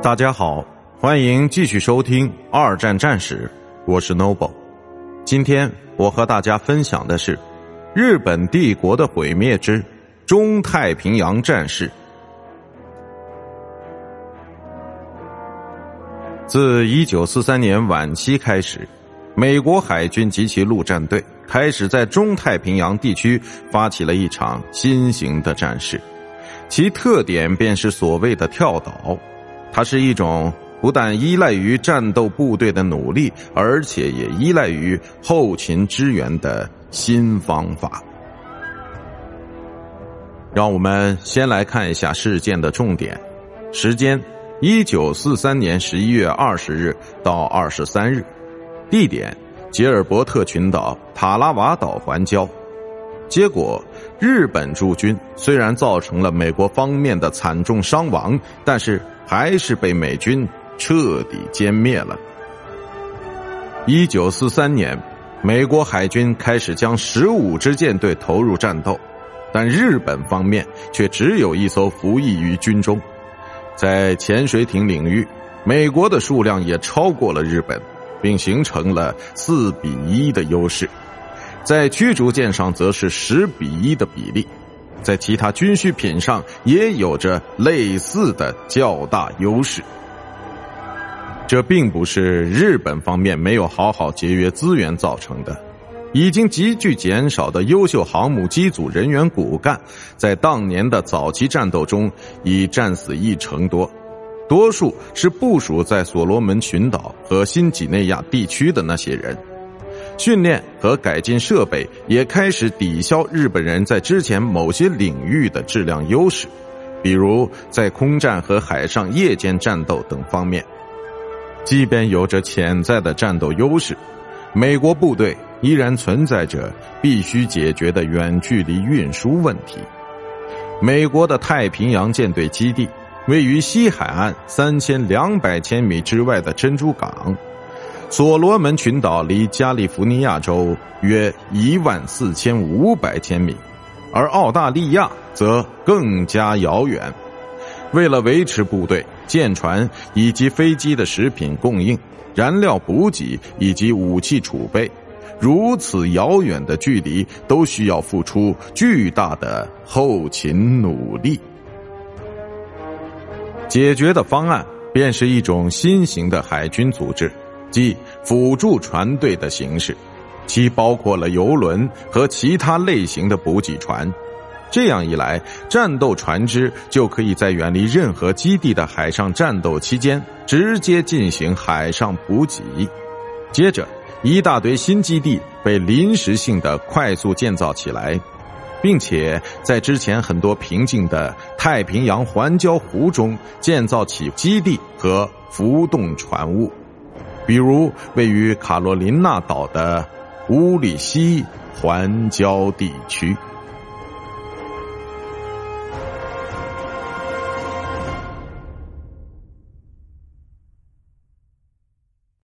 大家好，欢迎继续收听《二战战史》，我是 Noble。今天我和大家分享的是日本帝国的毁灭之中太平洋战事。自一九四三年晚期开始，美国海军及其陆战队开始在中太平洋地区发起了一场新型的战事，其特点便是所谓的跳岛。它是一种不但依赖于战斗部队的努力，而且也依赖于后勤支援的新方法。让我们先来看一下事件的重点：时间，一九四三年十一月二十日到二十三日；地点，吉尔伯特群岛塔拉瓦岛环礁。结果，日本驻军虽然造成了美国方面的惨重伤亡，但是。还是被美军彻底歼灭了。一九四三年，美国海军开始将十五支舰队投入战斗，但日本方面却只有一艘服役于军中。在潜水艇领域，美国的数量也超过了日本，并形成了四比一的优势。在驱逐舰上，则是十比一的比例。在其他军需品上也有着类似的较大优势。这并不是日本方面没有好好节约资源造成的，已经急剧减少的优秀航母机组人员骨干，在当年的早期战斗中已战死一成多，多数是部署在所罗门群岛和新几内亚地区的那些人。训练和改进设备也开始抵消日本人在之前某些领域的质量优势，比如在空战和海上夜间战斗等方面。即便有着潜在的战斗优势，美国部队依然存在着必须解决的远距离运输问题。美国的太平洋舰队基地位于西海岸三千两百千米之外的珍珠港。所罗门群岛离加利福尼亚州约一万四千五百千米，而澳大利亚则更加遥远。为了维持部队、舰船以及飞机的食品供应、燃料补给以及武器储备，如此遥远的距离都需要付出巨大的后勤努力。解决的方案便是一种新型的海军组织。即辅助船队的形式，其包括了游轮和其他类型的补给船。这样一来，战斗船只就可以在远离任何基地的海上战斗期间直接进行海上补给。接着，一大堆新基地被临时性的快速建造起来，并且在之前很多平静的太平洋环礁湖中建造起基地和浮动船坞。比如位于卡罗琳娜岛的乌里西环礁地区。